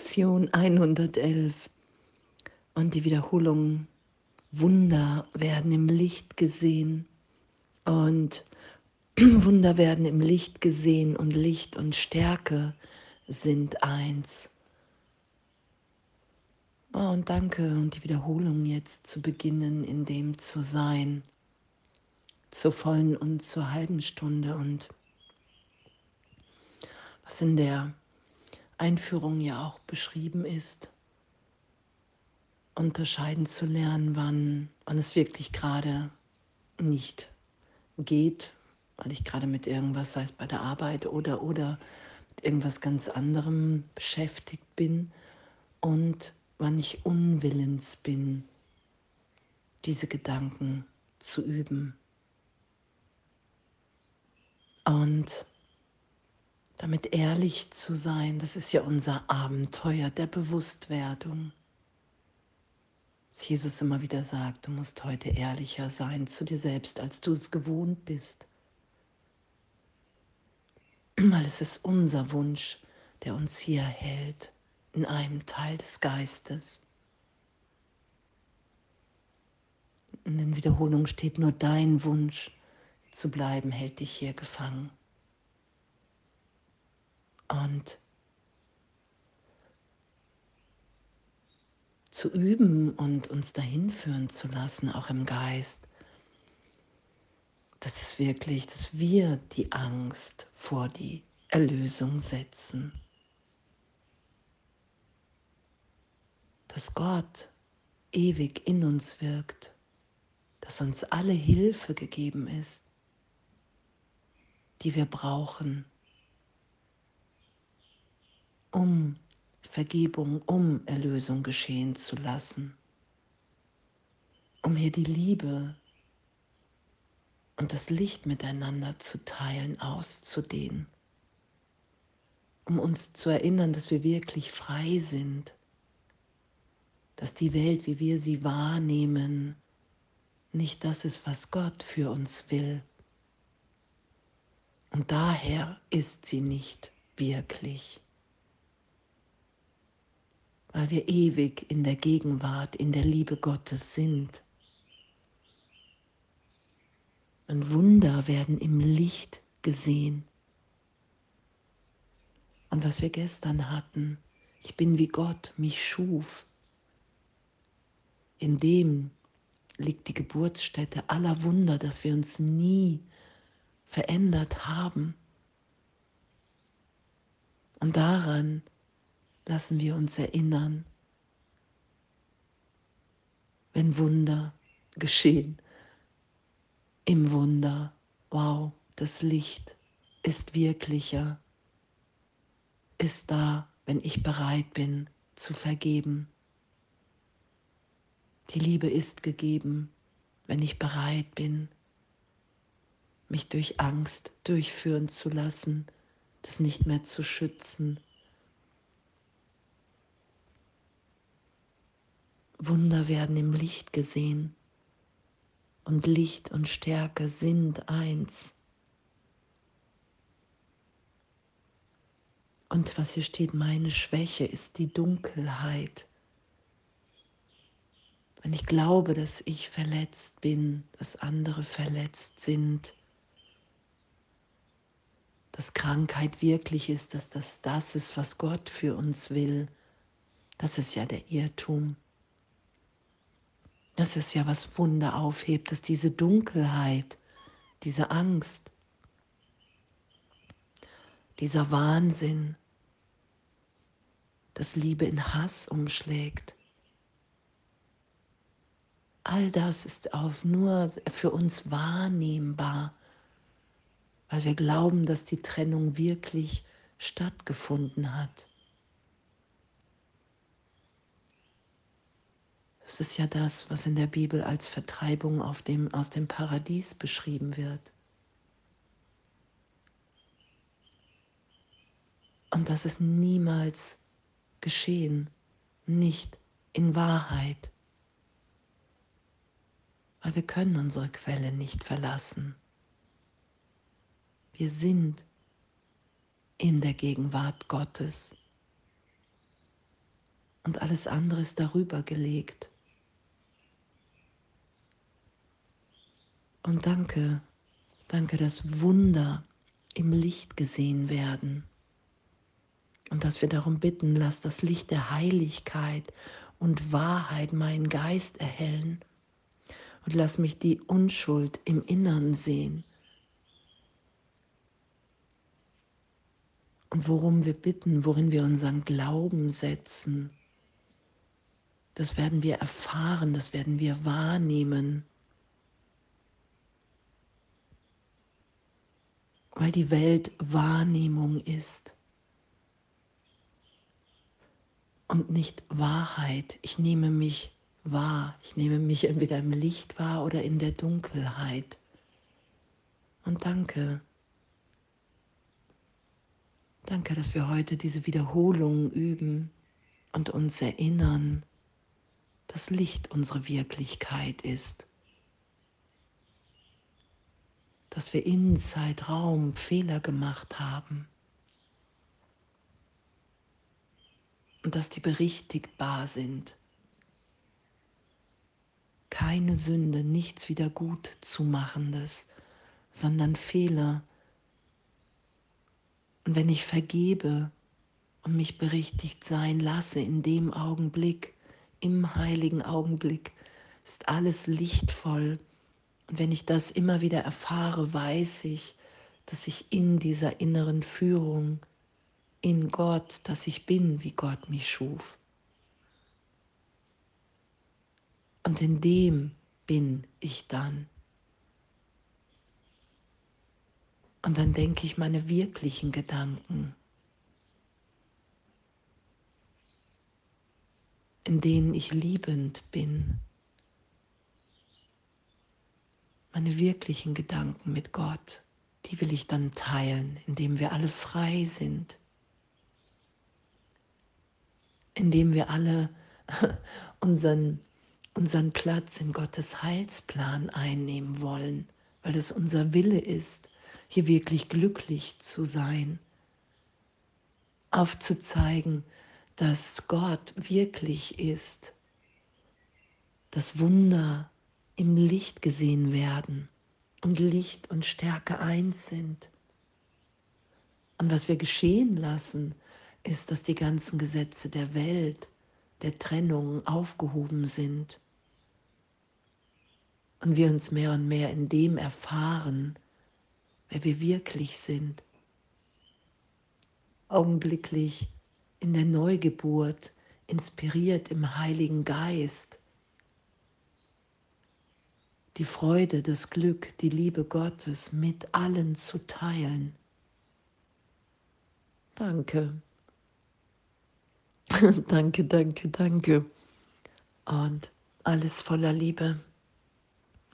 Lektion 111 und die Wiederholung. Wunder werden im Licht gesehen und Wunder werden im Licht gesehen und Licht und Stärke sind eins. Oh, und danke und die Wiederholung jetzt zu beginnen, in dem zu sein, zur vollen und zur halben Stunde und was in der Einführung ja auch beschrieben ist, unterscheiden zu lernen, wann, wann es wirklich gerade nicht geht, weil ich gerade mit irgendwas, sei es bei der Arbeit oder, oder mit irgendwas ganz anderem beschäftigt bin und wann ich unwillens bin, diese Gedanken zu üben. Und damit ehrlich zu sein, das ist ja unser Abenteuer der Bewusstwerdung. Dass Jesus immer wieder sagt, du musst heute ehrlicher sein zu dir selbst, als du es gewohnt bist. Weil es ist unser Wunsch, der uns hier hält, in einem Teil des Geistes. In den Wiederholungen steht nur dein Wunsch zu bleiben, hält dich hier gefangen und zu üben und uns dahin führen zu lassen, auch im Geist. Das ist wirklich, dass wir die Angst vor die Erlösung setzen. Dass Gott ewig in uns wirkt, dass uns alle Hilfe gegeben ist, die wir brauchen um Vergebung, um Erlösung geschehen zu lassen, um hier die Liebe und das Licht miteinander zu teilen, auszudehnen, um uns zu erinnern, dass wir wirklich frei sind, dass die Welt, wie wir sie wahrnehmen, nicht das ist, was Gott für uns will. Und daher ist sie nicht wirklich weil wir ewig in der Gegenwart, in der Liebe Gottes sind. Und Wunder werden im Licht gesehen. Und was wir gestern hatten, ich bin wie Gott mich schuf. In dem liegt die Geburtsstätte aller Wunder, dass wir uns nie verändert haben. Und daran lassen wir uns erinnern, wenn Wunder geschehen. Im Wunder, wow, das Licht ist wirklicher, ist da, wenn ich bereit bin zu vergeben. Die Liebe ist gegeben, wenn ich bereit bin, mich durch Angst durchführen zu lassen, das nicht mehr zu schützen, Wunder werden im Licht gesehen und Licht und Stärke sind eins. Und was hier steht, meine Schwäche ist die Dunkelheit. Wenn ich glaube, dass ich verletzt bin, dass andere verletzt sind, dass Krankheit wirklich ist, dass das das ist, was Gott für uns will, das ist ja der Irrtum. Das ist ja, was Wunder aufhebt, dass diese Dunkelheit, diese Angst, dieser Wahnsinn, dass Liebe in Hass umschlägt. All das ist auch nur für uns wahrnehmbar, weil wir glauben, dass die Trennung wirklich stattgefunden hat. Das ist ja das, was in der Bibel als Vertreibung dem, aus dem Paradies beschrieben wird. Und das ist niemals geschehen, nicht in Wahrheit. Weil wir können unsere Quelle nicht verlassen. Wir sind in der Gegenwart Gottes. und alles andere ist darüber gelegt. Und danke, danke, dass Wunder im Licht gesehen werden. Und dass wir darum bitten, lass das Licht der Heiligkeit und Wahrheit meinen Geist erhellen. Und lass mich die Unschuld im Innern sehen. Und worum wir bitten, worin wir unseren Glauben setzen, das werden wir erfahren, das werden wir wahrnehmen. Weil die Welt Wahrnehmung ist und nicht Wahrheit. Ich nehme mich wahr. Ich nehme mich entweder im Licht wahr oder in der Dunkelheit. Und danke. Danke, dass wir heute diese Wiederholungen üben und uns erinnern, dass Licht unsere Wirklichkeit ist. Dass wir in Zeitraum Fehler gemacht haben. und dass die berichtigbar sind. Keine Sünde, nichts wieder gut zu machendes, sondern Fehler. Und wenn ich vergebe und mich berichtigt sein lasse in dem Augenblick, im heiligen Augenblick, ist alles lichtvoll. Und wenn ich das immer wieder erfahre, weiß ich, dass ich in dieser inneren Führung in Gott, dass ich bin, wie Gott mich schuf. Und in dem bin ich dann. Und dann denke ich meine wirklichen Gedanken, in denen ich liebend bin. Meine wirklichen Gedanken mit Gott, die will ich dann teilen, indem wir alle frei sind. Indem wir alle unseren, unseren Platz in Gottes Heilsplan einnehmen wollen, weil es unser Wille ist, hier wirklich glücklich zu sein, aufzuzeigen, dass Gott wirklich ist, dass Wunder im Licht gesehen werden und Licht und Stärke eins sind. Und was wir geschehen lassen, ist, dass die ganzen Gesetze der Welt, der Trennung aufgehoben sind und wir uns mehr und mehr in dem erfahren, wer wir wirklich sind. Augenblicklich in der Neugeburt, inspiriert im Heiligen Geist, die Freude, das Glück, die Liebe Gottes mit allen zu teilen. Danke. danke, danke, danke. Und alles voller Liebe.